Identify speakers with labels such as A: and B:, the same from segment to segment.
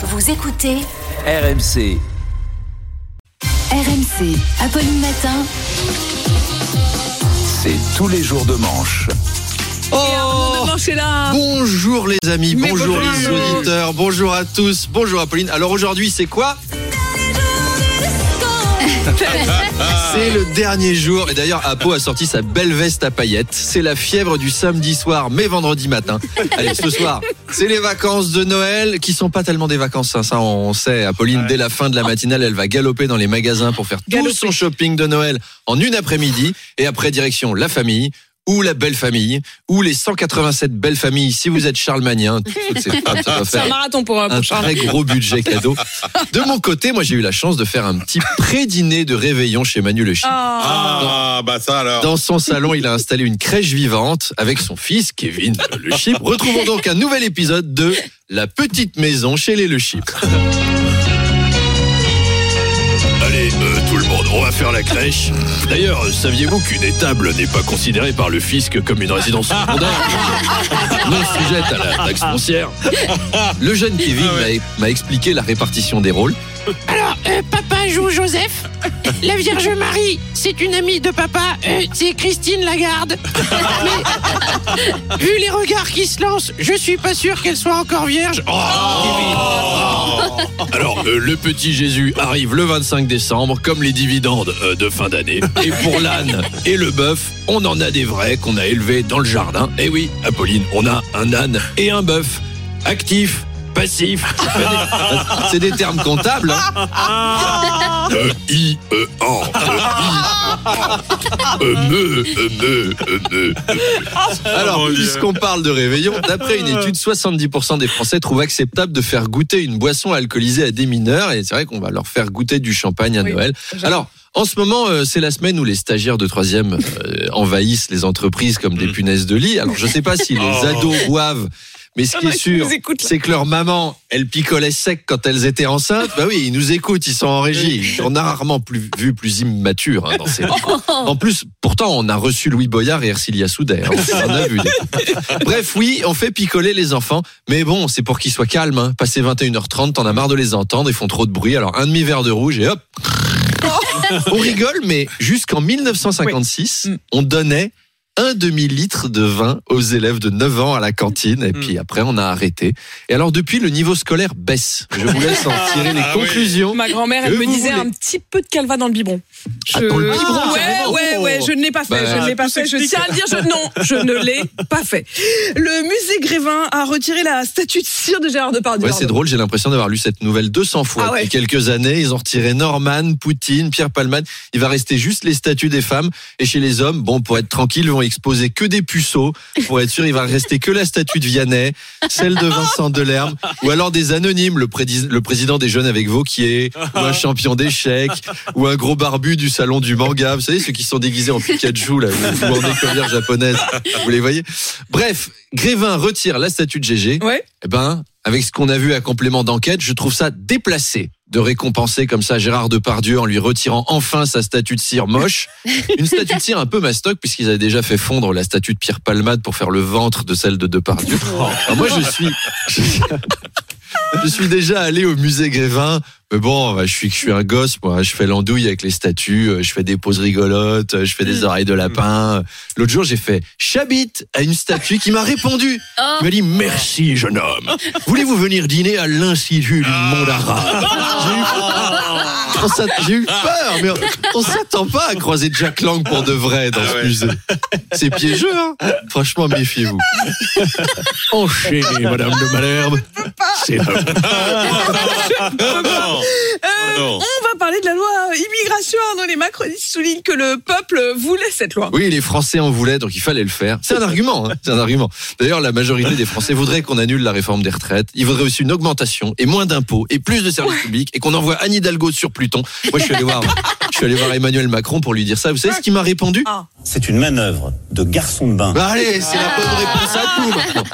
A: Vous écoutez
B: RMC.
A: RMC, Apolline Matin.
B: C'est tous les jours de manche.
C: Est là.
D: Bonjour les amis, bonjour
C: bonjour,
D: les auditeurs, bonjour à tous, bonjour Apolline. Alors aujourd'hui c'est quoi? C'est le dernier jour et d'ailleurs Apo a sorti sa belle veste à paillettes. C'est la fièvre du samedi soir mais vendredi matin. Allez ce soir c'est les vacances de Noël qui sont pas tellement des vacances hein, ça on sait. Apolline dès la fin de la matinale elle va galoper dans les magasins pour faire tout son shopping de Noël en une après-midi et après direction la famille ou la belle famille, ou les 187 belles familles, si vous êtes doit
C: C'est un
D: faire
C: marathon pour,
D: un
C: pour
D: très gros budget cadeau. De mon côté, moi j'ai eu la chance de faire un petit pré-dîner de réveillon chez Manu Le Chip.
C: Ah.
E: Ah, bah ça alors.
D: Dans son salon, il a installé une crèche vivante avec son fils, Kevin Le Chip. Retrouvons donc un nouvel épisode de La petite maison chez les Le Chip.
F: Le monde, on va faire la crèche. D'ailleurs, saviez-vous qu'une étable n'est pas considérée par le fisc comme une résidence secondaire? Non sujette à la taxe foncière.
D: Le jeune Kevin m'a- m'a expliqué la répartition des rôles.
G: Alors, euh, joue Joseph. La Vierge Marie, c'est une amie de papa, euh, c'est Christine Lagarde. Vu les regards qui se lancent, je suis pas sûr qu'elle soit encore vierge. Oh,
F: Alors, euh, le petit Jésus arrive le 25 décembre, comme les dividendes euh, de fin d'année. Et pour l'âne et le bœuf, on en a des vrais qu'on a élevés dans le jardin. Eh oui, Apolline, on a un âne et un bœuf. Actif, passif,
D: C'est des termes comptables. hein.
F: E I E an E I E me E me E me
D: Alors, puisqu'on parle de réveillon, d'après une étude, 70% des Français trouvent acceptable de faire goûter une boisson alcoolisée à des mineurs. Et c'est vrai qu'on va leur faire goûter du champagne à
C: Oui,
D: Noël. Alors, en ce moment, euh, c'est la semaine où les stagiaires de troisième euh, envahissent les entreprises comme des punaises de lit. Alors, je sais pas si les
E: Oh.
D: ados boivent, mais ce qui est sûr, c'est que leur maman, elle picolait sec quand elles étaient enceintes. Bah oui, ils nous écoutent, ils sont en régie. On a rarement plus, vu plus immature hein, dans ces En plus, pourtant, on a reçu Louis Boyard et Ercilia Soudet. hein. On en a vu. Bref, oui, on fait picoler les enfants. Mais bon, c'est pour qu'ils soient calmes. Hein. Passé 21h30, t'en as marre de les entendre. Ils font trop de bruit. Alors, un demi-verre de rouge et hop. On rigole, mais jusqu'en 1956,
C: Oui. Mm.
D: on donnait un demi-litre de vin aux élèves de 9 ans à la cantine. Et puis après, on a arrêté. Et alors, depuis, le niveau scolaire baisse. Je vous laisse en tirer les
E: Ah oui.
D: conclusions.
C: Ma grand-mère, elle me disait
D: voulez.
C: un petit peu de calva dans le biberon.
D: Ah, dans le biberon,
C: ouais, ouais, ouais, je ne l'ai pas fait,
D: Bah,
C: je ne l'ai pas fait. Je tiens à le dire, je, non, je ne l'ai pas fait. Le musée Grévin a retiré la statue de cire de Gérard Depardieu.
D: Ouais, c'est drôle, j'ai l'impression d'avoir lu cette nouvelle 200 fois
C: Ah ouais.
D: depuis quelques années. Ils ont retiré Norman, Poutine, Pierre Palmade. Il va rester juste les statues des femmes. Et chez les hommes, bon, pour être tranquille, ils vont exposer que des puceaux. Pour être sûr, il va rester que la statue de Vianney, celle de Vincent Delerme, ou alors des anonymes, le, président des jeunes avec Vauquier, ou un champion d'échecs, ou un gros barbu du salon du manga. Vous savez, ceux qui sont déguisés en Pikachu, là, ou en écolière japonaise. Vous les voyez? Bref, Grévin retire la statue de Gégé.
C: Ouais.
D: Eh ben, avec ce qu'on a vu à complément d'enquête, je trouve ça déplacé de récompenser comme ça Gérard Depardieu en lui retirant enfin sa statue de cire moche. Une statue de cire un peu mastoc puisqu'ils avaient déjà fait fondre la statue de Pierre Palmade pour faire le ventre de celle de Depardieu. Alors moi, je suis... Je suis déjà allé au musée Grévin, mais bon, bah, je suis, je suis un gosse, moi. Je fais l'andouille avec les statues, euh, je fais des poses rigolotes, euh, je fais des oreilles de lapin. L'autre jour, j'ai fait chabit à une statue qui m'a répondu. Il m'a dit merci, jeune homme. Voulez-vous venir dîner à l'Institut du monde arabe? J'ai eu- eu peur, mais on, on s'attend pas à croiser Jack Lang pour de vrai dans
E: Ah
D: ce musée. C'est piégeux, hein Franchement, méfiez-vous.
F: Enchaînez, Madame de Malherbe. C'est
E: non. Oh non.
C: On va parler de la loi immigration dont les macronistes soulignent que le peuple voulait cette loi.
D: Oui, les Français en voulaient, donc il fallait le faire. C'est un argument, hein, c'est un argument. D'ailleurs, la majorité des Français voudraient qu'on annule la réforme des retraites. Ils voudraient aussi une augmentation et moins d'impôts et plus de services publics et qu'on envoie Anne Hidalgo sur Pluton. Moi, je suis allé voir, je suis allé voir Emmanuel Macron pour lui dire ça. Vous savez ce qu'il m'a répondu?
H: C'est une manœuvre de garçon de bain.
D: Bah allez, c'est la bonne réponse à tout maintenant.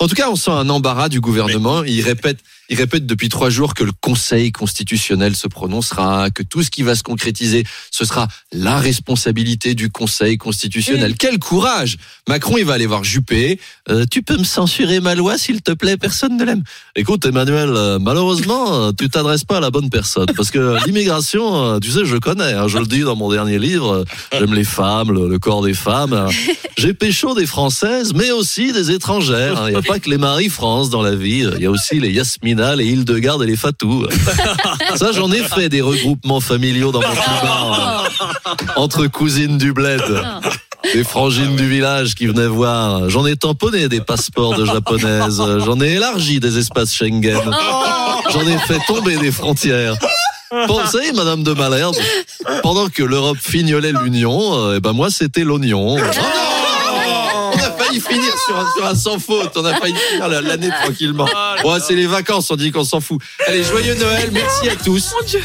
D: En tout cas, on sent un embarras du gouvernement. Il répète, il répète depuis trois jours que le Conseil constitutionnel se prononcera, que tout ce qui va se concrétiser, ce sera la responsabilité du Conseil constitutionnel. Quel courage Macron, il va aller voir Juppé. Euh, tu peux me censurer ma loi, s'il te plaît? Personne ne l'aime. Écoute, Emmanuel, euh, malheureusement, euh, tu t'adresses pas à la bonne personne. Parce que l'immigration, tu sais, je connais. hein, je le dis dans mon dernier livre. J'aime les femmes, le, le corps des femmes. J'ai pécho des Françaises, mais aussi des étrangères. hein. Il n'y a pas que les Marie-France dans la vie. Il y a aussi les Yasmina, les Hildegarde et les Fatou. Ça, j'en ai fait des regroupements familiaux dans mon climat. Entre cousines du bled. Des frangines du village qui venaient voir. J'en ai tamponné des passeports de japonaises. J'en ai élargi des espaces Schengen. J'en ai fait tomber des frontières. Pensez, Madame de Malherbe, pendant que l'Europe fignolait l'Union, euh, eh ben moi c'était l'oignon. Oh non on a failli finir sur un, sur un sans faute. On a failli finir la- l'année tranquillement. Bon, c'est les vacances, on dit qu'on s'en fout. Allez, joyeux Noël, merci à tous.
C: Mon Dieu.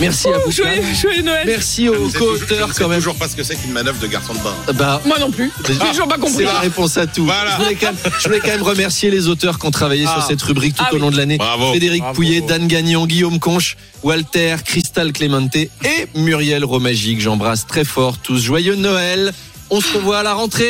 D: Merci à vous.
C: Joyeux, joyeux Noël.
D: Merci aux
E: sais
D: co-auteurs quand
E: Je
D: même.
E: sais toujours pas ce que c'est qu'une manœuvre de garçon de bain.
D: Bah,
C: Moi non plus. J'ai toujours pas
D: c'est
C: compris.
D: la réponse à tout.
E: Voilà.
D: Je, voulais quand même, je voulais quand même remercier les auteurs qui ont travaillé sur cette rubrique tout
C: Ah
D: au long de l'année.
E: Bravo.
D: Frédéric
I: Bravo.
D: Pouillet, Dan Gagnon, Guillaume Conche, Walter, Cristal Clémente et Muriel Romagic. J'embrasse très fort tous. Joyeux Noël. On se revoit à la rentrée.